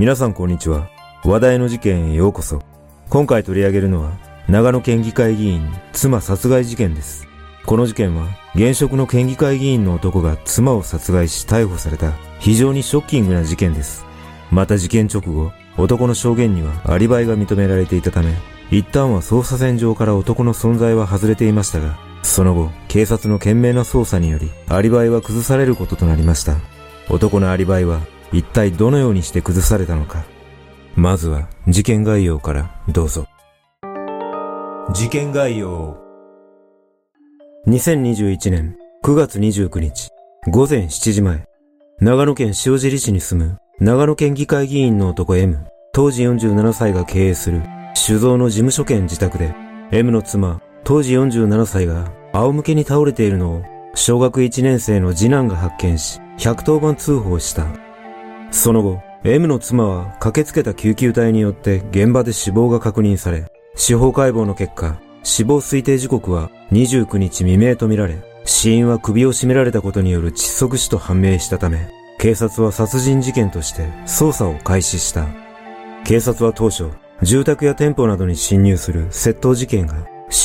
皆さんこんにちは。話題の事件へようこそ。今回取り上げるのは、長野県議会議員妻殺害事件です。この事件は、現職の県議会議員の男が妻を殺害し逮捕された非常にショッキングな事件です。また事件直後、男の証言にはアリバイが認められていたため、一旦は捜査線上から男の存在は外れていましたが、その後、警察の懸命な捜査により、アリバイは崩されることとなりました。男のアリバイは、一体どのようにして崩されたのか。まずは、事件概要からどうぞ。事件概要。2021年9月29日、午前7時前、長野県塩尻市に住む、長野県議会議員の男 M、当時47歳が経営する、酒造の事務所兼自宅で、M の妻、当時47歳が仰向けに倒れているのを小学1年生の次男が発見し、110番通報した。その後、M の妻は駆けつけた救急隊によって現場で死亡が確認され、司法解剖の結果、死亡推定時刻は29日未明とみられ、死因は首を絞められたことによる窒息死と判明したため、警察は殺人事件として捜査を開始した。警察は当初、住宅や店舗などに侵入する窃盗事件が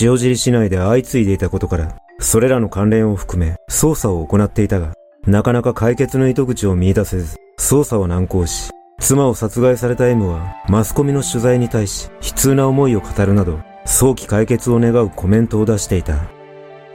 塩尻市内で相次いでいたことから、それらの関連を含め捜査を行っていたが、なかなか解決の糸口を見出せず、捜査は難航し、妻を殺害された M はマスコミの取材に対し悲痛な思いを語るなど、早期解決を願うコメントを出していた。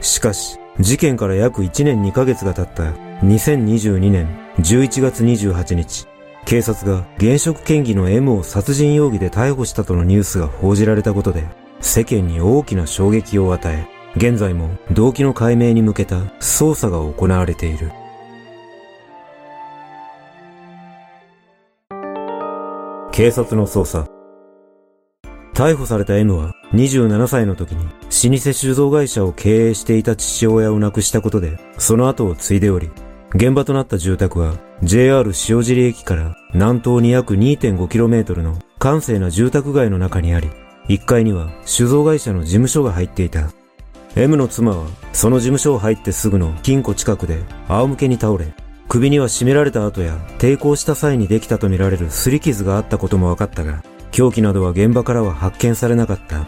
しかし、事件から約1年2ヶ月が経った2022年11月28日、警察が現職県議の M を殺人容疑で逮捕したとのニュースが報じられたことで、世間に大きな衝撃を与え、現在も動機の解明に向けた捜査が行われている。警察の捜査。逮捕された M は27歳の時に老舗酒造会社を経営していた父親を亡くしたことでその後を継いでおり、現場となった住宅は JR 塩尻駅から南東に約 2.5km の閑静な住宅街の中にあり、1階には酒造会社の事務所が入っていた。M の妻はその事務所を入ってすぐの金庫近くで仰向けに倒れ、首には絞められた跡や抵抗した際にできたとみられる擦り傷があったことも分かったが、凶器などは現場からは発見されなかった。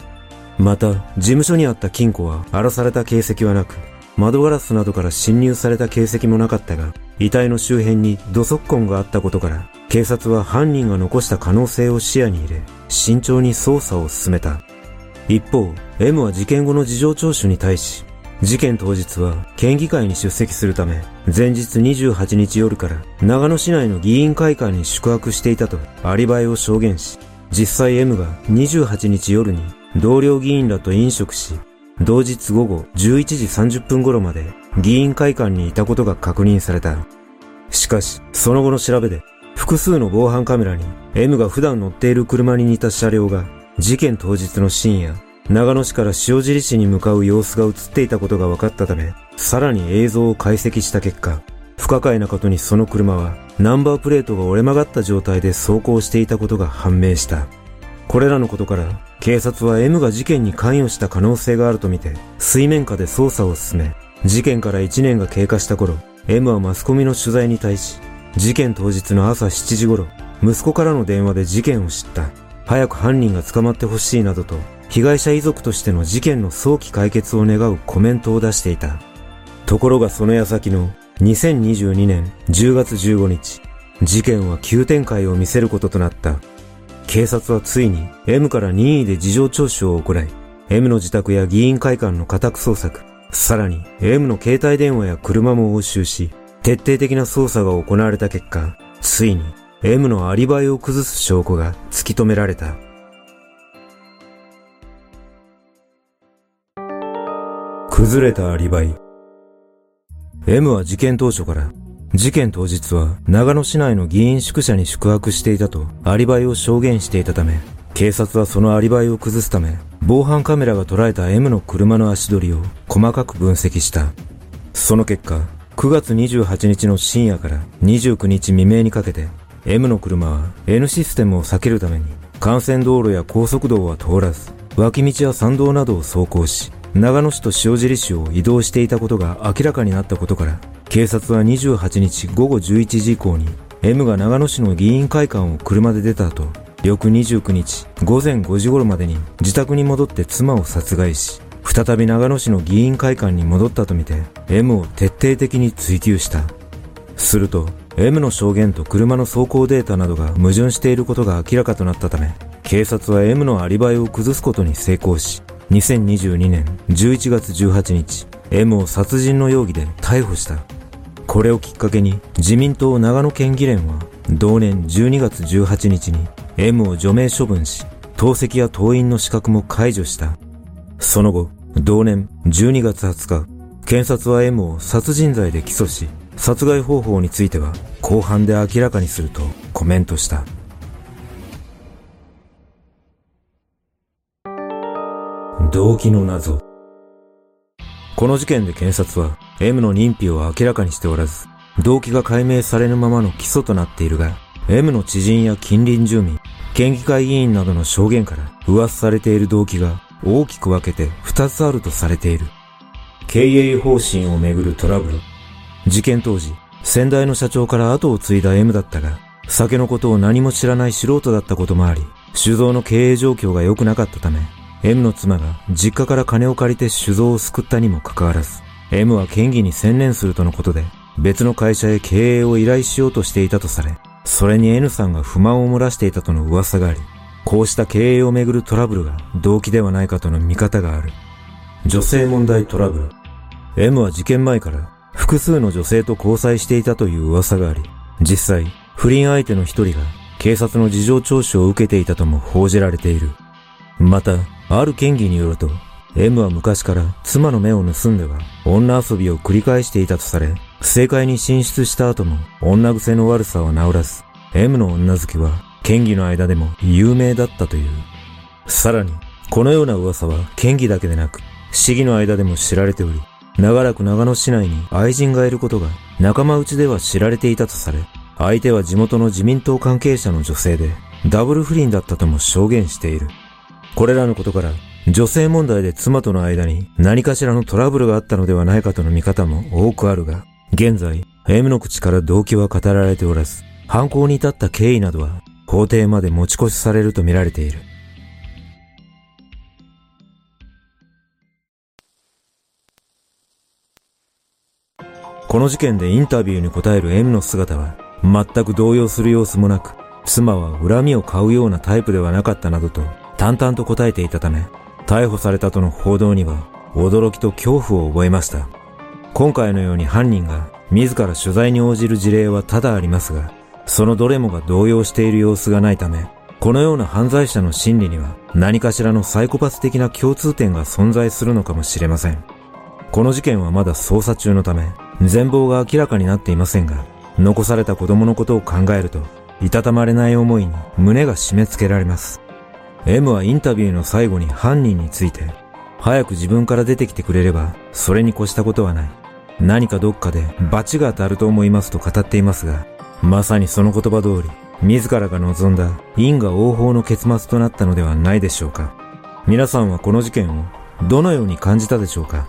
また、事務所にあった金庫は荒らされた形跡はなく、窓ガラスなどから侵入された形跡もなかったが、遺体の周辺に土足痕があったことから、警察は犯人が残した可能性を視野に入れ、慎重に捜査を進めた。一方、M は事件後の事情聴取に対し、事件当日は県議会に出席するため、前日28日夜から長野市内の議員会館に宿泊していたとアリバイを証言し、実際 M が28日夜に同僚議員らと飲食し、同日午後11時30分頃まで議員会館にいたことが確認された。しかし、その後の調べで、複数の防犯カメラに M が普段乗っている車に似た車両が事件当日の深夜、長野市から塩尻市に向かう様子が映っていたことが分かったため、さらに映像を解析した結果、不可解なことにその車はナンバープレートが折れ曲がった状態で走行していたことが判明した。これらのことから、警察は M が事件に関与した可能性があるとみて、水面下で捜査を進め、事件から1年が経過した頃、M はマスコミの取材に対し、事件当日の朝7時頃、息子からの電話で事件を知った。早く犯人が捕まってほしいなどと、被害者遺族としての事件の早期解決を願うコメントを出していた。ところがその矢先の2022年10月15日、事件は急展開を見せることとなった。警察はついに M から任意で事情聴取を行い、M の自宅や議員会館の家宅捜索、さらに M の携帯電話や車も押収し、徹底的な捜査が行われた結果、ついに M のアリバイを崩す証拠が突き止められた。崩れたアリバイ。M は事件当初から事件当日は長野市内の議員宿舎に宿泊していたとアリバイを証言していたため、警察はそのアリバイを崩すため、防犯カメラが捉えた M の車の足取りを細かく分析した。その結果、9月28日の深夜から29日未明にかけて、M の車は N システムを避けるために、幹線道路や高速道は通らず、脇道や山道などを走行し、長野市と塩尻市を移動していたことが明らかになったことから、警察は28日午後11時以降に M が長野市の議員会館を車で出た後、翌29日午前5時頃までに自宅に戻って妻を殺害し、再び長野市の議員会館に戻ったとみて M を徹底的に追及した。すると M の証言と車の走行データなどが矛盾していることが明らかとなったため、警察は M のアリバイを崩すことに成功し、2022年11月18日、M を殺人の容疑で逮捕した。これをきっかけに自民党長野県議連は同年12月18日に M を除名処分し、党籍や党員の資格も解除した。その後、同年12月20日、検察は M を殺人罪で起訴し、殺害方法については後半で明らかにするとコメントした。動機の謎。この事件で検察は M の認否を明らかにしておらず、動機が解明されぬままの起訴となっているが、M の知人や近隣住民、県議会議員などの証言から噂されている動機が大きく分けて2つあるとされている。経営方針をめぐるトラブル。事件当時、先代の社長から後を継いだ M だったが、酒のことを何も知らない素人だったこともあり、酒造の経営状況が良くなかったため、M の妻が実家から金を借りて酒造を救ったにもかかわらず、M は県議に専念するとのことで、別の会社へ経営を依頼しようとしていたとされ、それに N さんが不満を漏らしていたとの噂があり、こうした経営をめぐるトラブルが動機ではないかとの見方がある。女性問題トラブル。M は事件前から複数の女性と交際していたという噂があり、実際、不倫相手の一人が警察の事情聴取を受けていたとも報じられている。また、ある県議によると、M は昔から妻の目を盗んでは女遊びを繰り返していたとされ、正解に進出した後も女癖の悪さは治らず、M の女好きは県議の間でも有名だったという。さらに、このような噂は県議だけでなく、市議の間でも知られており、長らく長野市内に愛人がいることが仲間内では知られていたとされ、相手は地元の自民党関係者の女性で、ダブル不倫だったとも証言している。これらのことから、女性問題で妻との間に何かしらのトラブルがあったのではないかとの見方も多くあるが、現在、M の口から動機は語られておらず、犯行に至った経緯などは法廷まで持ち越しされると見られている。この事件でインタビューに答える M の姿は全く動揺する様子もなく、妻は恨みを買うようなタイプではなかったなどと淡々と答えていたため、逮捕されたとの報道には驚きと恐怖を覚えました。今回のように犯人が自ら取材に応じる事例は多々ありますが、そのどれもが動揺している様子がないため、このような犯罪者の心理には何かしらのサイコパス的な共通点が存在するのかもしれません。この事件はまだ捜査中のため、全貌が明らかになっていませんが、残された子供のことを考えると、いたたまれない思いに胸が締め付けられます。M はインタビューの最後に犯人について、早く自分から出てきてくれれば、それに越したことはない。何かどっかで罰が当たると思いますと語っていますが、まさにその言葉通り、自らが望んだ因果応報の結末となったのではないでしょうか。皆さんはこの事件をどのように感じたでしょうか